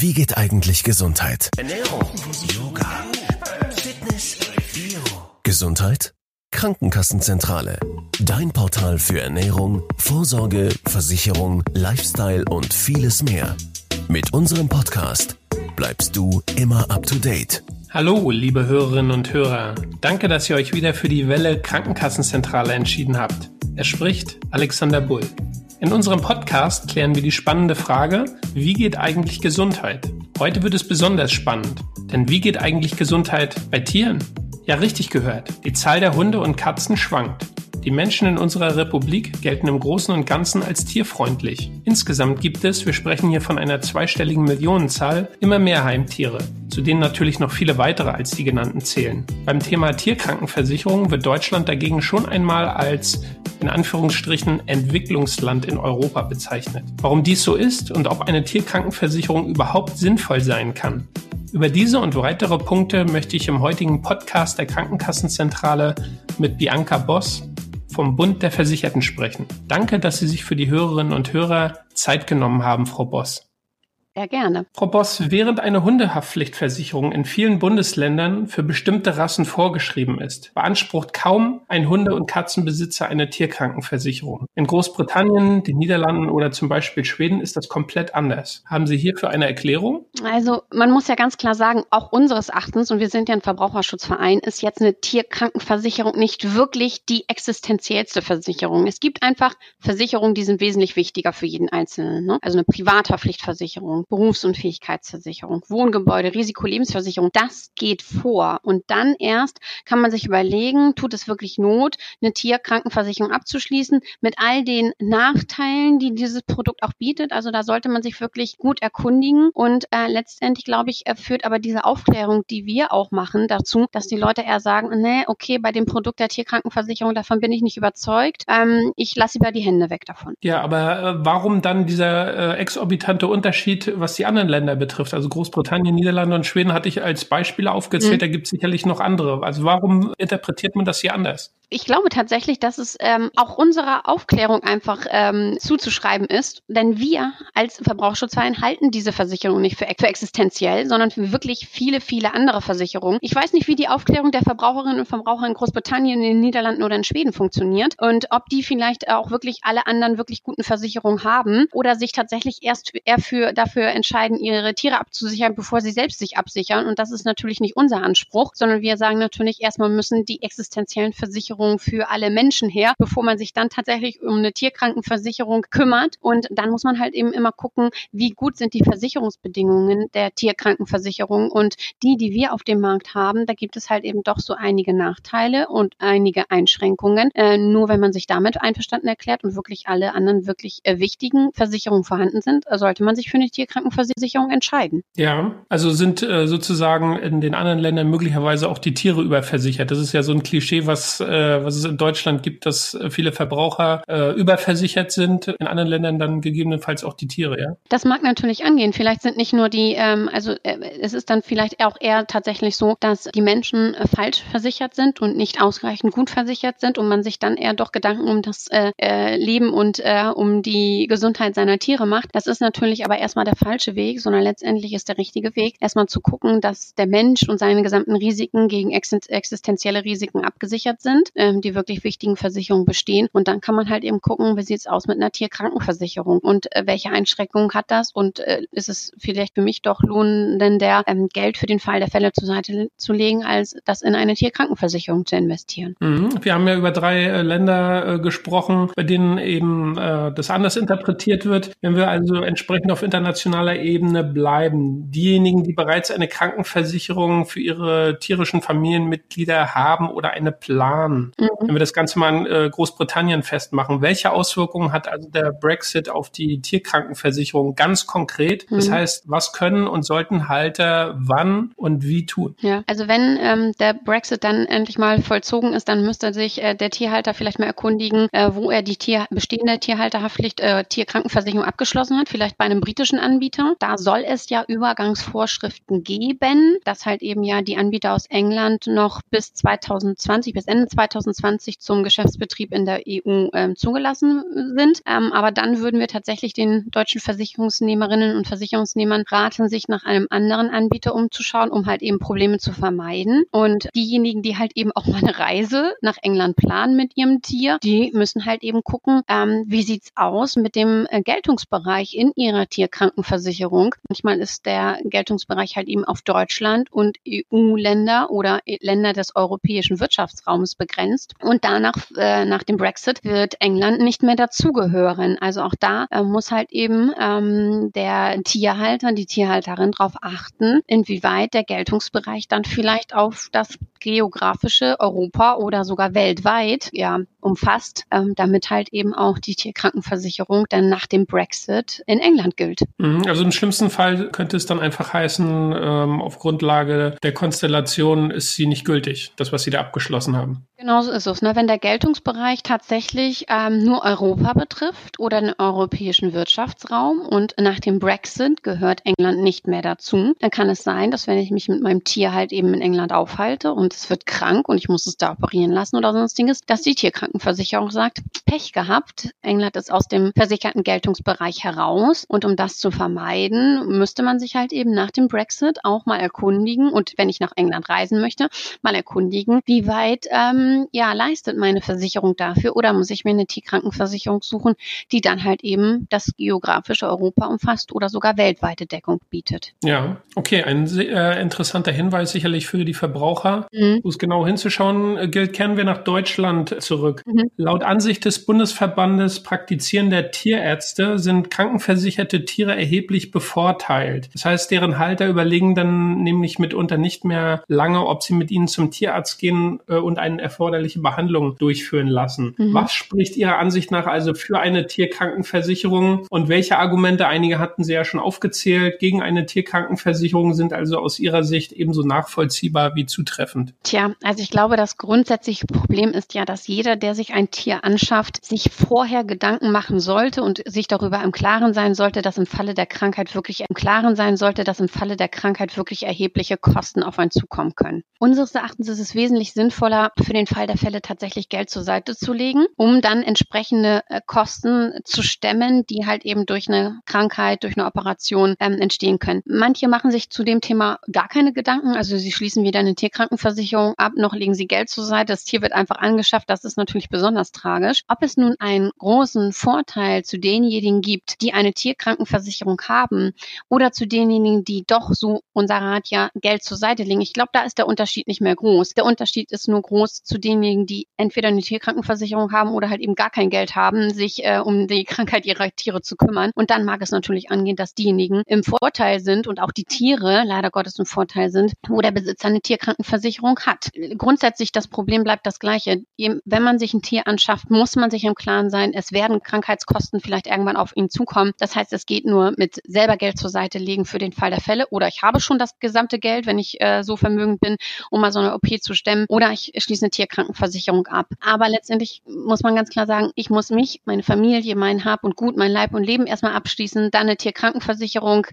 Wie geht eigentlich Gesundheit? Ernährung, Yoga, Fitness, Bio. Gesundheit? Krankenkassenzentrale. Dein Portal für Ernährung, Vorsorge, Versicherung, Lifestyle und vieles mehr. Mit unserem Podcast bleibst du immer up to date. Hallo, liebe Hörerinnen und Hörer. Danke, dass ihr euch wieder für die Welle Krankenkassenzentrale entschieden habt. Es spricht Alexander Bull. In unserem Podcast klären wir die spannende Frage, wie geht eigentlich Gesundheit? Heute wird es besonders spannend, denn wie geht eigentlich Gesundheit bei Tieren? Ja, richtig gehört. Die Zahl der Hunde und Katzen schwankt. Die Menschen in unserer Republik gelten im Großen und Ganzen als tierfreundlich. Insgesamt gibt es, wir sprechen hier von einer zweistelligen Millionenzahl, immer mehr Heimtiere, zu denen natürlich noch viele weitere als die genannten zählen. Beim Thema Tierkrankenversicherung wird Deutschland dagegen schon einmal als in Anführungsstrichen Entwicklungsland in Europa bezeichnet. Warum dies so ist und ob eine Tierkrankenversicherung überhaupt sinnvoll sein kann, über diese und weitere Punkte möchte ich im heutigen Podcast der Krankenkassenzentrale mit Bianca Boss vom Bund der Versicherten sprechen. Danke, dass Sie sich für die Hörerinnen und Hörer Zeit genommen haben, Frau Boss. Ja, gerne. Frau Boss, während eine Hundehaftpflichtversicherung in vielen Bundesländern für bestimmte Rassen vorgeschrieben ist, beansprucht kaum ein Hunde- und Katzenbesitzer eine Tierkrankenversicherung. In Großbritannien, den Niederlanden oder zum Beispiel Schweden ist das komplett anders. Haben Sie hierfür eine Erklärung? Also man muss ja ganz klar sagen, auch unseres Erachtens, und wir sind ja ein Verbraucherschutzverein, ist jetzt eine Tierkrankenversicherung nicht wirklich die existenziellste Versicherung. Es gibt einfach Versicherungen, die sind wesentlich wichtiger für jeden Einzelnen. Ne? Also eine Privathaftpflichtversicherung Berufsunfähigkeitsversicherung, Wohngebäude, Risikolebensversicherung, das geht vor. Und dann erst kann man sich überlegen, tut es wirklich Not, eine Tierkrankenversicherung abzuschließen mit all den Nachteilen, die dieses Produkt auch bietet. Also da sollte man sich wirklich gut erkundigen. Und äh, letztendlich, glaube ich, führt aber diese Aufklärung, die wir auch machen, dazu, dass die Leute eher sagen, nee, okay, bei dem Produkt der Tierkrankenversicherung, davon bin ich nicht überzeugt. Ähm, ich lasse lieber die Hände weg davon. Ja, aber äh, warum dann dieser äh, exorbitante Unterschied was die anderen Länder betrifft. Also Großbritannien, Niederlande und Schweden hatte ich als Beispiele aufgezählt. Mhm. Da gibt es sicherlich noch andere. Also warum interpretiert man das hier anders? Ich glaube tatsächlich, dass es ähm, auch unserer Aufklärung einfach ähm, zuzuschreiben ist, denn wir als Verbraucherschutzverein halten diese Versicherung nicht für, für existenziell, sondern für wirklich viele, viele andere Versicherungen. Ich weiß nicht, wie die Aufklärung der Verbraucherinnen und Verbraucher in Großbritannien, in den Niederlanden oder in Schweden funktioniert und ob die vielleicht auch wirklich alle anderen wirklich guten Versicherungen haben oder sich tatsächlich erst eher für, dafür entscheiden, ihre Tiere abzusichern, bevor sie selbst sich absichern. Und das ist natürlich nicht unser Anspruch, sondern wir sagen natürlich erstmal müssen die existenziellen Versicherungen Versicherung für alle Menschen her, bevor man sich dann tatsächlich um eine Tierkrankenversicherung kümmert. Und dann muss man halt eben immer gucken, wie gut sind die Versicherungsbedingungen der Tierkrankenversicherung. Und die, die wir auf dem Markt haben, da gibt es halt eben doch so einige Nachteile und einige Einschränkungen. Äh, nur wenn man sich damit einverstanden erklärt und wirklich alle anderen wirklich äh, wichtigen Versicherungen vorhanden sind, sollte man sich für eine Tierkrankenversicherung entscheiden. Ja, also sind äh, sozusagen in den anderen Ländern möglicherweise auch die Tiere überversichert. Das ist ja so ein Klischee, was äh, äh, was es in Deutschland gibt, dass äh, viele Verbraucher äh, überversichert sind. In anderen Ländern dann gegebenenfalls auch die Tiere, ja? Das mag natürlich angehen. Vielleicht sind nicht nur die, ähm, also äh, es ist dann vielleicht auch eher tatsächlich so, dass die Menschen äh, falsch versichert sind und nicht ausreichend gut versichert sind und man sich dann eher doch Gedanken um das äh, äh, Leben und äh, um die Gesundheit seiner Tiere macht. Das ist natürlich aber erstmal der falsche Weg, sondern letztendlich ist der richtige Weg, erstmal zu gucken, dass der Mensch und seine gesamten Risiken gegen existenzielle Risiken abgesichert sind ähm, die wirklich wichtigen Versicherungen bestehen. Und dann kann man halt eben gucken, wie sieht es aus mit einer Tierkrankenversicherung und äh, welche Einschränkungen hat das und äh, ist es vielleicht für mich doch lohnender, ähm, Geld für den Fall der Fälle zur Seite zu legen, als das in eine Tierkrankenversicherung zu investieren. Mhm. Wir haben ja über drei äh, Länder äh, gesprochen, bei denen eben äh, das anders interpretiert wird. Wenn wir also entsprechend auf internationaler Ebene bleiben, diejenigen, die bereits eine Krankenversicherung für ihre tierischen Familienmitglieder haben oder eine planen, Mhm. Wenn wir das Ganze mal in äh, Großbritannien festmachen, welche Auswirkungen hat also der Brexit auf die Tierkrankenversicherung ganz konkret? Mhm. Das heißt, was können und sollten Halter wann und wie tun? Ja, also wenn ähm, der Brexit dann endlich mal vollzogen ist, dann müsste sich äh, der Tierhalter vielleicht mal erkundigen, äh, wo er die Tier bestehende Tierhalterhaftpflicht äh, Tierkrankenversicherung abgeschlossen hat, vielleicht bei einem britischen Anbieter. Da soll es ja Übergangsvorschriften geben, dass halt eben ja die Anbieter aus England noch bis 2020, bis Ende 2020 2020 zum Geschäftsbetrieb in der EU ähm, zugelassen sind. Ähm, aber dann würden wir tatsächlich den deutschen Versicherungsnehmerinnen und Versicherungsnehmern raten, sich nach einem anderen Anbieter umzuschauen, um halt eben Probleme zu vermeiden. Und diejenigen, die halt eben auch mal eine Reise nach England planen mit ihrem Tier, die müssen halt eben gucken, ähm, wie sieht's aus mit dem äh, Geltungsbereich in ihrer Tierkrankenversicherung. Manchmal ist der Geltungsbereich halt eben auf Deutschland und EU-Länder oder Länder des europäischen Wirtschaftsraums begrenzt. Und danach, äh, nach dem Brexit, wird England nicht mehr dazugehören. Also auch da äh, muss halt eben ähm, der Tierhalter, die Tierhalterin darauf achten, inwieweit der Geltungsbereich dann vielleicht auf das geografische Europa oder sogar weltweit ja umfasst, ähm, damit halt eben auch die Tierkrankenversicherung dann nach dem Brexit in England gilt. Mhm, also im schlimmsten Fall könnte es dann einfach heißen, ähm, auf Grundlage der Konstellation ist sie nicht gültig, das, was sie da abgeschlossen haben. Genau so ist es. Ne? Wenn der Geltungsbereich tatsächlich ähm, nur Europa betrifft oder den europäischen Wirtschaftsraum und nach dem Brexit gehört England nicht mehr dazu, dann kann es sein, dass wenn ich mich mit meinem Tier halt eben in England aufhalte und es wird krank und ich muss es da operieren lassen oder sonstiges, dass die Tierkrankenversicherung sagt, Pech gehabt, England ist aus dem versicherten Geltungsbereich heraus und um das zu vermeiden, müsste man sich halt eben nach dem Brexit auch mal erkundigen und wenn ich nach England reisen möchte, mal erkundigen, wie weit ähm, ja, leistet meine Versicherung dafür oder muss ich mir eine Tierkrankenversicherung suchen, die dann halt eben das geografische Europa umfasst oder sogar weltweite Deckung bietet. Ja, okay, ein äh, interessanter Hinweis sicherlich für die Verbraucher. Mhm. Um es genau hinzuschauen, äh, gilt, kehren wir nach Deutschland zurück. Mhm. Laut Ansicht des Bundesverbandes praktizierender Tierärzte sind krankenversicherte Tiere erheblich bevorteilt. Das heißt, deren Halter überlegen dann nämlich mitunter nicht mehr lange, ob sie mit ihnen zum Tierarzt gehen äh, und Erfolg erforderliche Behandlung durchführen lassen. Mhm. Was spricht Ihrer Ansicht nach also für eine Tierkrankenversicherung und welche Argumente, einige hatten Sie ja schon aufgezählt, gegen eine Tierkrankenversicherung sind also aus Ihrer Sicht ebenso nachvollziehbar wie zutreffend? Tja, also ich glaube, das grundsätzliche Problem ist ja, dass jeder, der sich ein Tier anschafft, sich vorher Gedanken machen sollte und sich darüber im Klaren sein sollte, dass im Falle der Krankheit wirklich im Klaren sein sollte, dass im Falle der Krankheit wirklich erhebliche Kosten auf einen zukommen können. Unseres Erachtens ist es wesentlich sinnvoller, für den Fall der Fälle tatsächlich Geld zur Seite zu legen, um dann entsprechende äh, Kosten zu stemmen, die halt eben durch eine Krankheit, durch eine Operation ähm, entstehen können. Manche machen sich zu dem Thema gar keine Gedanken, also sie schließen weder eine Tierkrankenversicherung ab, noch legen sie Geld zur Seite. Das Tier wird einfach angeschafft. Das ist natürlich besonders tragisch. Ob es nun einen großen Vorteil zu denjenigen gibt, die eine Tierkrankenversicherung haben oder zu denjenigen, die doch so unser Rat ja Geld zur Seite legen. Ich glaube, da ist der Unterschied nicht mehr groß. Der Unterschied ist nur groß zu denjenigen, die entweder eine Tierkrankenversicherung haben oder halt eben gar kein Geld haben, sich äh, um die Krankheit ihrer Tiere zu kümmern. Und dann mag es natürlich angehen, dass diejenigen im Vorteil sind und auch die Tiere leider Gottes im Vorteil sind, wo der Besitzer eine Tierkrankenversicherung hat. Grundsätzlich das Problem bleibt das gleiche. Wenn man sich ein Tier anschafft, muss man sich im Klaren sein, es werden Krankheitskosten vielleicht irgendwann auf ihn zukommen. Das heißt, es geht nur mit selber Geld zur Seite legen für den Fall der Fälle oder ich habe schon das gesamte Geld, wenn ich äh, so vermögend bin, um mal so eine OP zu stemmen oder ich schließe eine Tierkrankenversicherung ab. Aber letztendlich muss man ganz klar sagen, ich muss mich, meine Familie, mein Hab und Gut, mein Leib und Leben erstmal abschließen, dann eine Tierkrankenversicherung,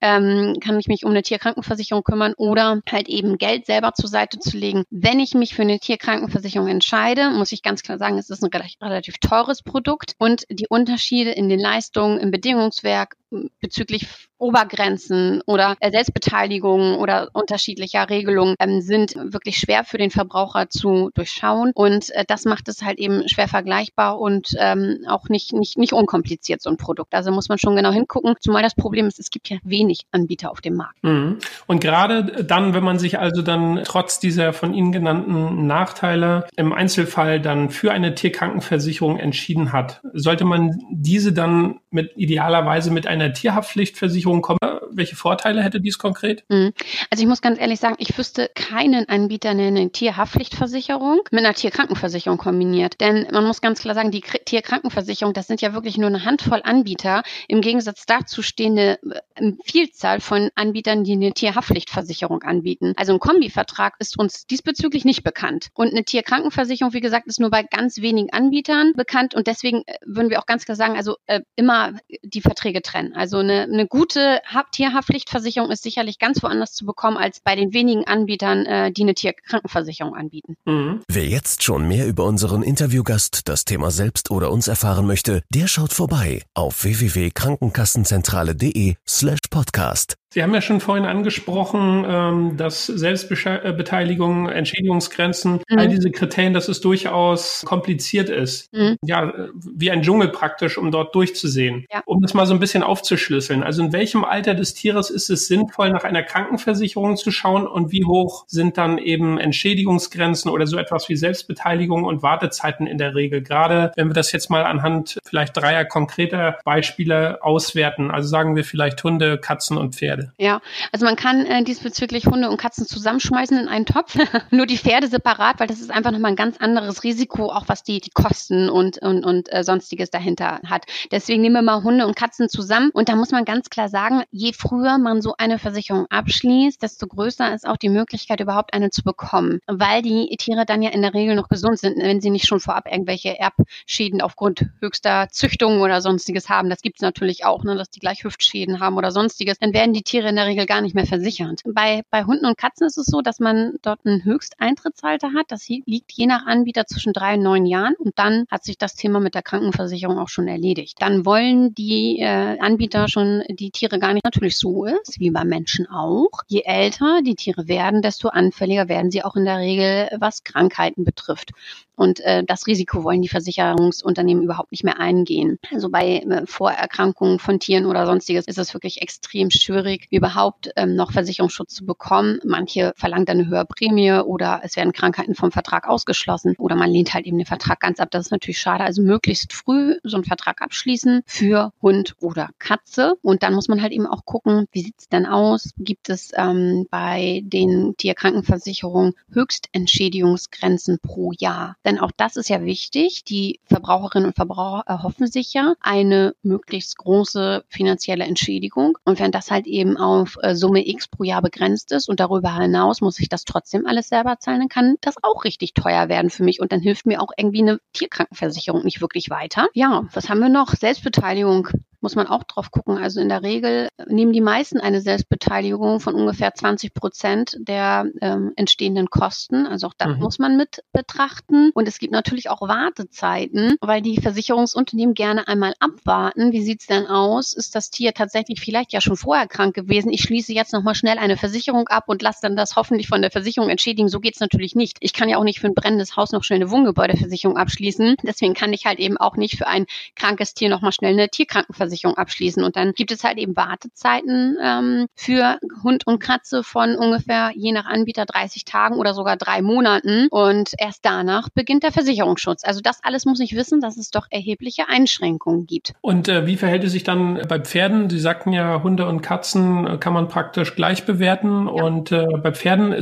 ähm, kann ich mich um eine Tierkrankenversicherung kümmern oder halt eben Geld selber zur Seite zu legen. Wenn ich mich für eine Tierkrankenversicherung entscheide, muss ich ganz klar sagen, es ist ein relativ teures Produkt und die Unterschiede in den Leistungen im Bedingungswerk bezüglich Obergrenzen oder Selbstbeteiligung oder unterschiedlicher Regelungen ähm, sind wirklich schwer für den Verbraucher zu durchschauen und äh, das macht es halt eben schwer vergleichbar und ähm, auch nicht, nicht, nicht unkompliziert, so ein Produkt. Also muss man schon genau hingucken, zumal das Problem ist, es gibt ja wenig Anbieter auf dem Markt. Mhm. Und gerade dann, wenn man sich also dann trotz dieser von Ihnen genannten Nachteile im Einzelfall dann für eine Tierkrankenversicherung entschieden hat, sollte man diese dann mit idealerweise mit einer Tierhaftpflichtversicherung kommen. Welche Vorteile hätte dies konkret? Mhm. Also ich muss ganz ehrlich sagen, ich wüsste keinen Anbieter, der eine Tierhaftpflichtversicherung mit einer Tierkrankenversicherung kombiniert. Denn man muss ganz klar sagen, die Tierkrankenversicherung, das sind ja wirklich nur eine Handvoll Anbieter. Im Gegensatz dazu stehen eine äh, Vielzahl von Anbietern, die eine Tierhaftpflichtversicherung anbieten. Also ein Kombivertrag ist uns diesbezüglich nicht bekannt. Und eine Tierkrankenversicherung, wie gesagt, ist nur bei ganz wenigen Anbietern bekannt. Und deswegen äh, würden wir auch ganz klar sagen, also äh, immer die Verträge trennen. Sein. Also eine, eine gute Tierhaftpflichtversicherung ist sicherlich ganz woanders zu bekommen als bei den wenigen Anbietern, äh, die eine Tierkrankenversicherung anbieten. Mhm. Wer jetzt schon mehr über unseren Interviewgast, das Thema selbst oder uns erfahren möchte, der schaut vorbei auf www.krankenkassenzentrale.de slash podcast. Sie haben ja schon vorhin angesprochen, ähm, dass Selbstbeteiligung, Entschädigungsgrenzen, mhm. all diese Kriterien, dass es durchaus kompliziert ist. Mhm. Ja, wie ein Dschungel praktisch, um dort durchzusehen. Ja. Um das mal so ein bisschen aufzuschlüsseln. Also in welchem Alter des Tieres ist es sinnvoll, nach einer Krankenversicherung zu schauen und wie hoch sind dann eben Entschädigungsgrenzen oder so etwas wie Selbstbeteiligung und Wartezeiten in der Regel? Gerade wenn wir das jetzt mal anhand vielleicht dreier konkreter Beispiele auswerten. Also sagen wir vielleicht Hunde, Katzen und Pferde. Ja, also man kann äh, diesbezüglich Hunde und Katzen zusammenschmeißen in einen Topf, nur die Pferde separat, weil das ist einfach nochmal ein ganz anderes Risiko, auch was die, die Kosten und, und, und äh, sonstiges dahinter hat. Deswegen nehmen wir mal Hunde und Katzen zusammen und da muss man ganz klar sagen, je früher man so eine Versicherung abschließt, desto größer ist auch die Möglichkeit, überhaupt eine zu bekommen, weil die Tiere dann ja in der Regel noch gesund sind, wenn sie nicht schon vorab irgendwelche Erbschäden aufgrund höchster Züchtung oder sonstiges haben. Das gibt es natürlich auch, ne, dass die gleich Hüftschäden haben oder sonstiges. Dann werden die Tiere in der Regel gar nicht mehr versichert. Bei, bei Hunden und Katzen ist es so, dass man dort ein Höchsteintrittsalter hat. Das liegt je nach Anbieter zwischen drei und neun Jahren. Und dann hat sich das Thema mit der Krankenversicherung auch schon erledigt. Dann wollen die äh, Anbieter schon die Tiere gar nicht. Natürlich so ist, wie bei Menschen auch. Je älter die Tiere werden, desto anfälliger werden sie auch in der Regel, was Krankheiten betrifft. Und äh, das Risiko wollen die Versicherungsunternehmen überhaupt nicht mehr eingehen. Also bei äh, Vorerkrankungen von Tieren oder sonstiges ist es wirklich extrem schwierig, überhaupt ähm, noch Versicherungsschutz zu bekommen. Manche verlangen dann eine höhere Prämie oder es werden Krankheiten vom Vertrag ausgeschlossen oder man lehnt halt eben den Vertrag ganz ab. Das ist natürlich schade. Also möglichst früh so einen Vertrag abschließen für Hund oder Katze. Und dann muss man halt eben auch gucken, wie sieht's denn aus? Gibt es ähm, bei den Tierkrankenversicherungen Höchstentschädigungsgrenzen pro Jahr? Denn auch das ist ja wichtig. Die Verbraucherinnen und Verbraucher erhoffen sich ja eine möglichst große finanzielle Entschädigung. Und wenn das halt eben auf äh, Summe X pro Jahr begrenzt ist und darüber hinaus muss ich das trotzdem alles selber zahlen, dann kann das auch richtig teuer werden für mich. Und dann hilft mir auch irgendwie eine Tierkrankenversicherung nicht wirklich weiter. Ja, was haben wir noch? Selbstbeteiligung muss man auch drauf gucken. Also in der Regel nehmen die meisten eine Selbstbeteiligung von ungefähr 20 Prozent der ähm, entstehenden Kosten. Also auch das mhm. muss man mit betrachten. Und es gibt natürlich auch Wartezeiten, weil die Versicherungsunternehmen gerne einmal abwarten. Wie sieht's denn aus? Ist das Tier tatsächlich vielleicht ja schon vorher krank gewesen? Ich schließe jetzt nochmal schnell eine Versicherung ab und lasse dann das hoffentlich von der Versicherung entschädigen. So geht's natürlich nicht. Ich kann ja auch nicht für ein brennendes Haus noch schnell eine Wohngebäudeversicherung abschließen. Deswegen kann ich halt eben auch nicht für ein krankes Tier nochmal schnell eine Tierkrankenversicherung Krankenversicherung abschließen. Und dann gibt es halt eben Wartezeiten ähm, für Hund und Katze von ungefähr je nach Anbieter 30 Tagen oder sogar drei Monaten. Und erst danach beginnt der Versicherungsschutz. Also das alles muss ich wissen, dass es doch erhebliche Einschränkungen gibt. Und äh, wie verhält es sich dann bei Pferden? Sie sagten ja, Hunde und Katzen äh, kann man praktisch gleich bewerten. Ja. Und äh, bei Pferden äh,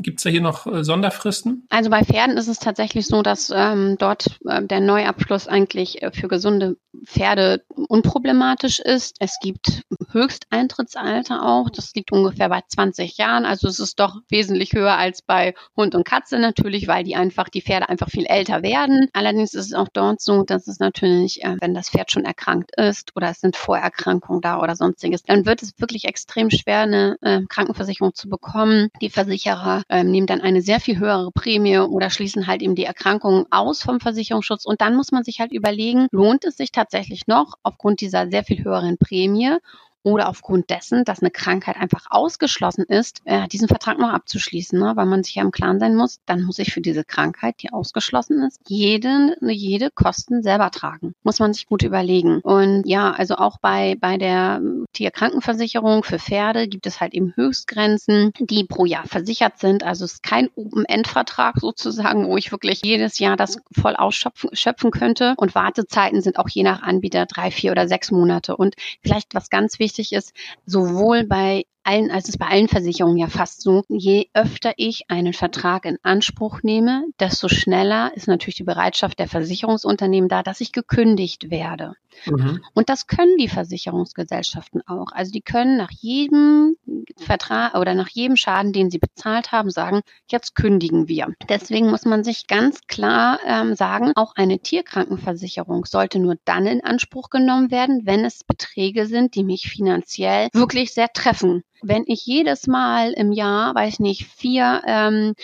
gibt es da hier noch äh, Sonderfristen? Also bei Pferden ist es tatsächlich so, dass ähm, dort äh, der Neuabschluss eigentlich für gesunde Pferde unproblematisch ist. Es gibt Höchsteintrittsalter auch. Das liegt ungefähr bei 20 Jahren. Also es ist doch wesentlich höher als bei Hund und Katze natürlich, weil die einfach, die Pferde einfach viel älter werden. Allerdings ist es auch dort so, dass es natürlich, äh, wenn das Pferd schon erkrankt ist oder es sind Vorerkrankungen da oder sonstiges, dann wird es wirklich extrem schwer, eine äh, Krankenversicherung zu bekommen. Die Versicherer äh, nehmen dann eine sehr viel höhere Prämie oder schließen halt eben die Erkrankungen aus vom Versicherungsschutz. Und dann muss man sich halt überlegen, lohnt es sich tatsächlich noch aufgrund dieser sehr viel höheren Prämie oder aufgrund dessen, dass eine Krankheit einfach ausgeschlossen ist, äh, diesen Vertrag noch abzuschließen, ne? weil man sich ja im Klaren sein muss, dann muss ich für diese Krankheit, die ausgeschlossen ist, jede, jede Kosten selber tragen. Muss man sich gut überlegen. Und ja, also auch bei, bei der Tierkrankenversicherung für Pferde gibt es halt eben Höchstgrenzen, die pro Jahr versichert sind. Also es ist kein Open-End-Vertrag sozusagen, wo ich wirklich jedes Jahr das voll ausschöpfen könnte. Und Wartezeiten sind auch je nach Anbieter drei, vier oder sechs Monate. Und vielleicht was ganz wichtig wichtig ist, sowohl bei allen, als es bei allen Versicherungen ja fast so, je öfter ich einen Vertrag in Anspruch nehme, desto schneller ist natürlich die Bereitschaft der Versicherungsunternehmen da, dass ich gekündigt werde. Mhm. Und das können die Versicherungsgesellschaften auch. Also die können nach jedem Vertrag oder nach jedem Schaden, den sie bezahlt haben, sagen, jetzt kündigen wir. Deswegen muss man sich ganz klar ähm, sagen, auch eine Tierkrankenversicherung sollte nur dann in Anspruch genommen werden, wenn es Beträge sind, die mich finanziell wirklich sehr treffen. Wenn ich jedes Mal im Jahr, weiß nicht, vier ähm,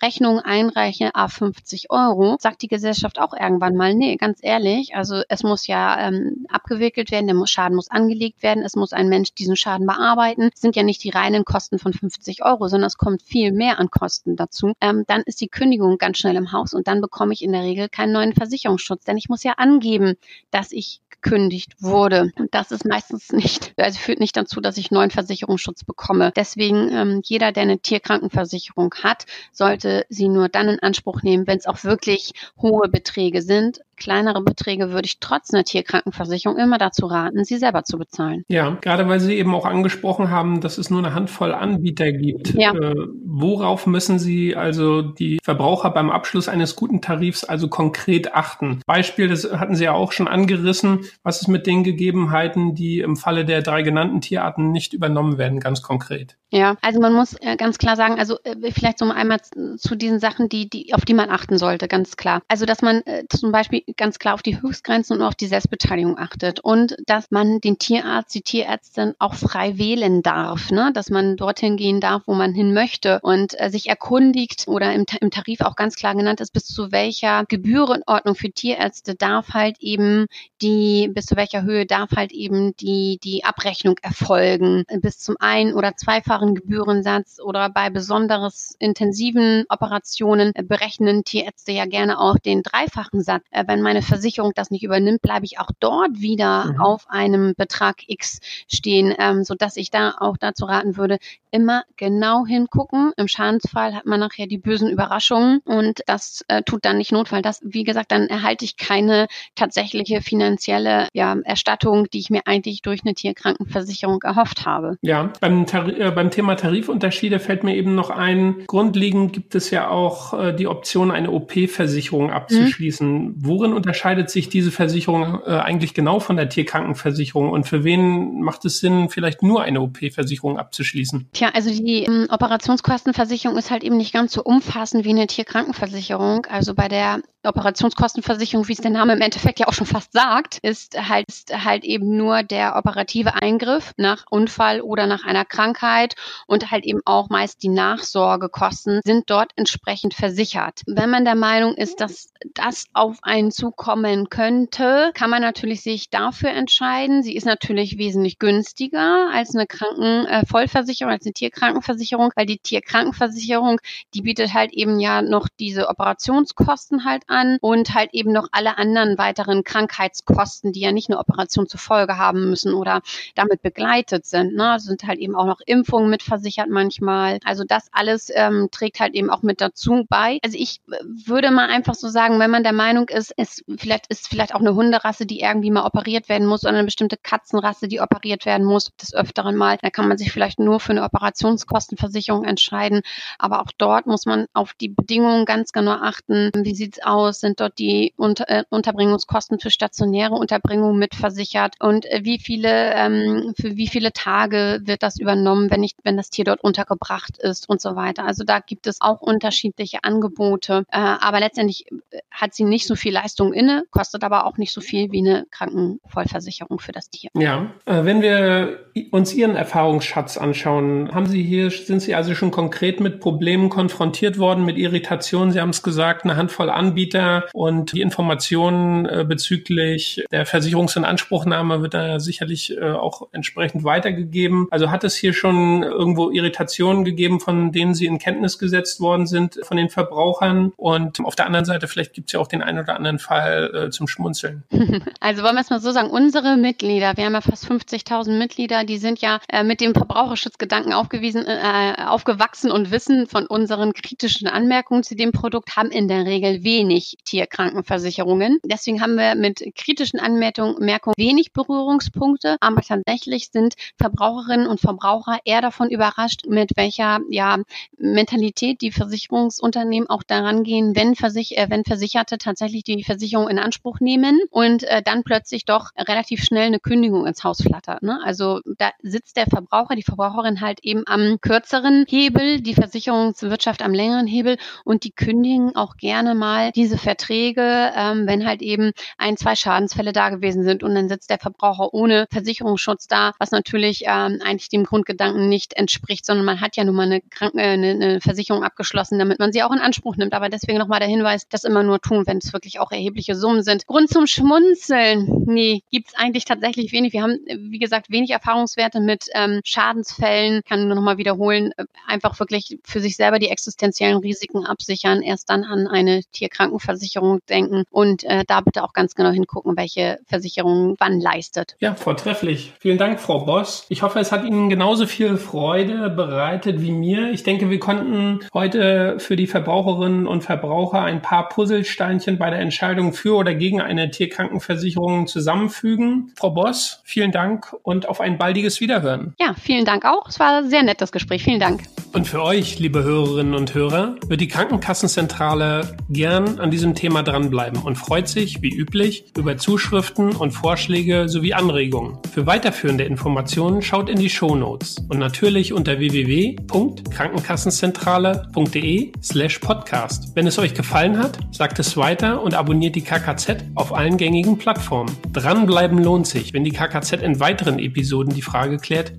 Rechnungen einreiche, a 50 Euro, sagt die Gesellschaft auch irgendwann mal, nee, ganz ehrlich, also es muss ja ähm, abgewickelt werden, der Schaden muss angelegt werden, es muss ein Mensch diesen Schaden bearbeiten. Es sind ja nicht die reinen Kosten von 50 Euro, sondern es kommt viel mehr an Kosten dazu. Ähm, dann ist die Kündigung ganz schnell im Haus und dann bekomme ich in der Regel keinen neuen Versicherungsschutz, denn ich muss ja angeben, dass ich gekündigt wurde. Und das ist meistens nicht, also führt nicht dazu, dass ich neuen Versicherungsschutz bekomme. Deswegen ähm, jeder, der eine Tierkrankenversicherung hat, sollte sie nur dann in Anspruch nehmen, wenn es auch wirklich hohe Beträge sind kleinere Beträge würde ich trotz einer Tierkrankenversicherung immer dazu raten, sie selber zu bezahlen. Ja, gerade weil Sie eben auch angesprochen haben, dass es nur eine Handvoll Anbieter gibt. Ja. Äh, worauf müssen Sie also die Verbraucher beim Abschluss eines guten Tarifs also konkret achten? Beispiel, das hatten Sie ja auch schon angerissen. Was ist mit den Gegebenheiten, die im Falle der drei genannten Tierarten nicht übernommen werden, ganz konkret? Ja, also man muss äh, ganz klar sagen, also äh, vielleicht so einmal zu diesen Sachen, die, die, auf die man achten sollte, ganz klar. Also dass man äh, zum Beispiel ganz klar auf die Höchstgrenzen und auf die Selbstbeteiligung achtet und dass man den Tierarzt, die Tierärztin auch frei wählen darf, ne? dass man dorthin gehen darf, wo man hin möchte und äh, sich erkundigt oder im, im Tarif auch ganz klar genannt ist, bis zu welcher Gebührenordnung für Tierärzte darf halt eben die, bis zu welcher Höhe darf halt eben die, die Abrechnung erfolgen, bis zum ein- oder zweifachen Gebührensatz oder bei besonderes intensiven Operationen äh, berechnen Tierärzte ja gerne auch den dreifachen Satz, äh, wenn meine Versicherung das nicht übernimmt, bleibe ich auch dort wieder mhm. auf einem Betrag X stehen, ähm, so dass ich da auch dazu raten würde, immer genau hingucken. Im Schadensfall hat man nachher die bösen Überraschungen und das äh, tut dann nicht Notfall. Das, wie gesagt, dann erhalte ich keine tatsächliche finanzielle ja, Erstattung, die ich mir eigentlich durch eine Tierkrankenversicherung erhofft habe. Ja, beim, äh, beim Thema Tarifunterschiede fällt mir eben noch ein, grundlegend gibt es ja auch äh, die Option, eine OP-Versicherung abzuschließen. Mhm. Worin unterscheidet sich diese Versicherung äh, eigentlich genau von der Tierkrankenversicherung und für wen macht es Sinn, vielleicht nur eine OP-Versicherung abzuschließen? Tja, also die ähm, Operationskostenversicherung ist halt eben nicht ganz so umfassend wie eine Tierkrankenversicherung. Also bei der Operationskostenversicherung, wie es der Name im Endeffekt ja auch schon fast sagt, ist halt, ist halt eben nur der operative Eingriff nach Unfall oder nach einer Krankheit und halt eben auch meist die Nachsorgekosten sind dort entsprechend versichert. Wenn man der Meinung ist, dass das auf einen zukommen könnte, kann man natürlich sich dafür entscheiden. Sie ist natürlich wesentlich günstiger als eine Krankenvollversicherung, äh, als eine Tierkrankenversicherung, weil die Tierkrankenversicherung, die bietet halt eben ja noch diese Operationskosten halt an und halt eben noch alle anderen weiteren Krankheitskosten, die ja nicht eine Operation zur Folge haben müssen oder damit begleitet sind. Ne? Also sind halt eben auch noch Impfungen mitversichert manchmal. Also das alles ähm, trägt halt eben auch mit dazu bei. Also ich äh, würde mal einfach so sagen, wenn man der Meinung ist, es vielleicht ist vielleicht auch eine Hunderasse, die irgendwie mal operiert werden muss, oder eine bestimmte Katzenrasse, die operiert werden muss, des Öfteren mal, da kann man sich vielleicht nur für eine Operationskostenversicherung entscheiden. Aber auch dort muss man auf die Bedingungen ganz genau achten. Wie sieht's aus? aus? Sind dort die Unter äh, Unterbringungskosten für stationäre Unterbringung mitversichert? Und äh, wie viele, ähm, für wie viele Tage wird das übernommen, wenn ich, wenn das Tier dort untergebracht ist und so weiter? Also da gibt es auch unterschiedliche Angebote. Äh, aber letztendlich äh, hat sie nicht so viel Leistung inne, kostet aber auch nicht so viel wie eine Krankenvollversicherung für das Tier. Ja, äh, wenn wir uns Ihren Erfahrungsschatz anschauen, haben Sie hier, sind Sie also schon konkret mit Problemen konfrontiert worden, mit Irritationen? Sie haben es gesagt, eine Handvoll Anbieter und die Informationen äh, bezüglich der Versicherungsinanspruchnahme wird da sicherlich äh, auch entsprechend weitergegeben. Also hat es hier schon irgendwo Irritationen gegeben, von denen Sie in Kenntnis gesetzt worden sind von den Verbrauchern? Und auf der anderen Seite, vielleicht gibt es ja auch den einen oder anderen Fall äh, zum Schmunzeln. Also wollen wir es mal so sagen, unsere Mitglieder, wir haben ja fast 50.000 Mitglieder, die sind ja äh, mit dem Verbraucherschutzgedanken aufgewiesen, äh, aufgewachsen und wissen von unseren kritischen Anmerkungen zu dem Produkt, haben in der Regel wenig Tierkrankenversicherungen. Deswegen haben wir mit kritischen Anmerkungen wenig Berührungspunkte, aber tatsächlich sind Verbraucherinnen und Verbraucher eher davon überrascht, mit welcher ja, Mentalität die Versicherungsunternehmen auch daran gehen, wenn, Versich äh, wenn Versicherte tatsächlich die Versicherung in Anspruch nehmen und äh, dann plötzlich doch relativ schnell eine Kündigung ins Haus flattert. Ne? Also da sitzt der Verbraucher, die Verbraucherin halt eben am kürzeren Hebel, die Versicherungswirtschaft am längeren Hebel und die kündigen auch gerne mal diese Verträge, ähm, wenn halt eben ein, zwei Schadensfälle da gewesen sind und dann sitzt der Verbraucher ohne Versicherungsschutz da, was natürlich ähm, eigentlich dem Grundgedanken nicht entspricht, sondern man hat ja nun mal eine, Kranken äh, eine, eine Versicherung abgeschlossen, damit man sie auch in Anspruch nimmt. Aber deswegen nochmal der Hinweis, das immer nur tun, wenn es wirklich auch erhebliche Summen sind. Grund zum Schmunzeln, nee, gibt's eigentlich tatsächlich wenig. Wir haben, wie gesagt, wenig Erfahrungswerte mit ähm, Schadensfällen. Kann nur nochmal wiederholen, äh, einfach wirklich für sich selber die existenziellen Risiken absichern, erst dann an eine Tierkrankenversicherung denken und äh, da bitte auch ganz genau hingucken, welche Versicherung wann leistet. Ja, vortrefflich. Vielen Dank, Frau Boss. Ich hoffe, es hat Ihnen genauso viel Freude bereitet wie mir. Ich denke, wir konnten heute für die Verbraucherinnen und Verbraucher ein paar Puzzlesteinchen bei der Entscheidung für oder gegen eine Tierkrankenversicherung zusammenfügen. Frau Boss, vielen Dank und auf ein baldiges Wiederhören. Ja, vielen Dank auch. Es war sehr nettes Gespräch. Vielen Dank. Und für euch, liebe Hörerinnen und Hörer, wird die Krankenkassenzentrale gern an diesem Thema dranbleiben und freut sich, wie üblich, über Zuschriften und Vorschläge sowie Anregungen. Für weiterführende Informationen schaut in die Show Notes und natürlich unter www.krankenkassenzentrale.de slash podcast. Wenn es euch gefallen hat, sagt es weiter und abonniert die KKZ auf allen gängigen Plattformen. Dranbleiben lohnt sich, wenn die KKZ in weiteren Episoden die Frage klärt,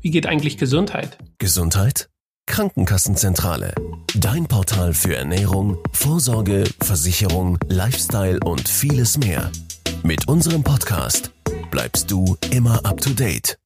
wie geht eigentlich Gesundheit? Gesundheit? Krankenkassenzentrale. Dein Portal für Ernährung, Vorsorge, Versicherung, Lifestyle und vieles mehr. Mit unserem Podcast bleibst du immer up to date.